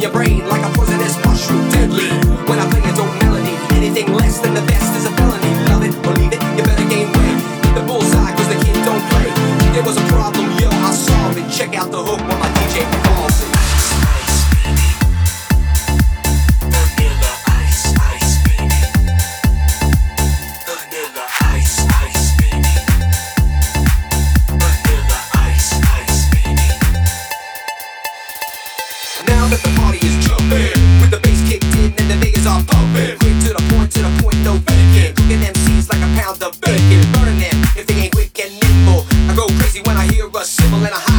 your brain like a poison are pumping. Quick to the point, to the point, no faking. Cooking MCs like a pound of bacon. Burning them if they ain't quick and nimble. I go crazy when I hear a cymbal and a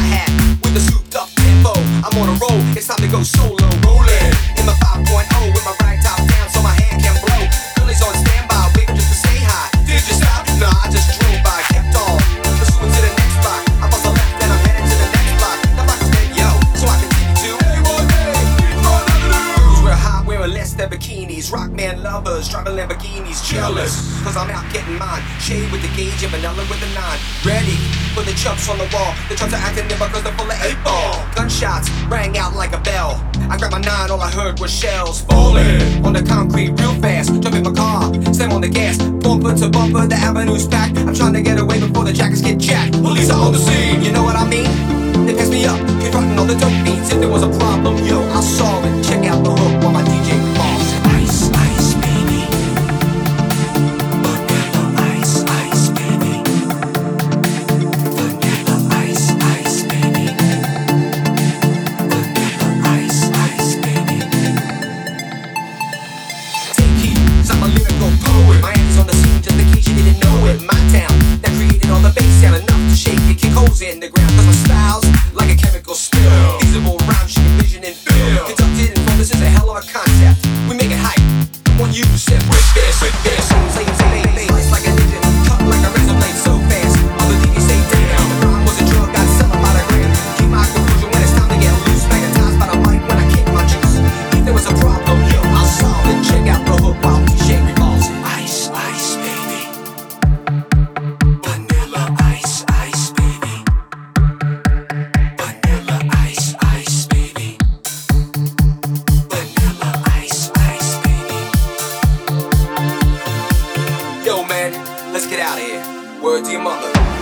than bikinis. Rock man lovers, driving Lamborghinis. Jealous, cause I'm out getting mine. Shade with the gauge and vanilla with the nine. Ready for the chumps on the wall. The chumps are acting nimble cause they're full of eight ball. Gunshots rang out like a bell. I grabbed my nine, all I heard was shells falling on the concrete real fast. Jump in my car, slam on the gas. Bumper to bumper, the avenue's packed. I'm trying to get away before the jackets get jacked. Police are on the scene, you know what I mean? They pass me up, confronting all the dope in case you didn't know it. My town that created all the bass sound enough to shake your kick holes in the ground. 'Cause my style's Man, let's get out of here. Word to your mother.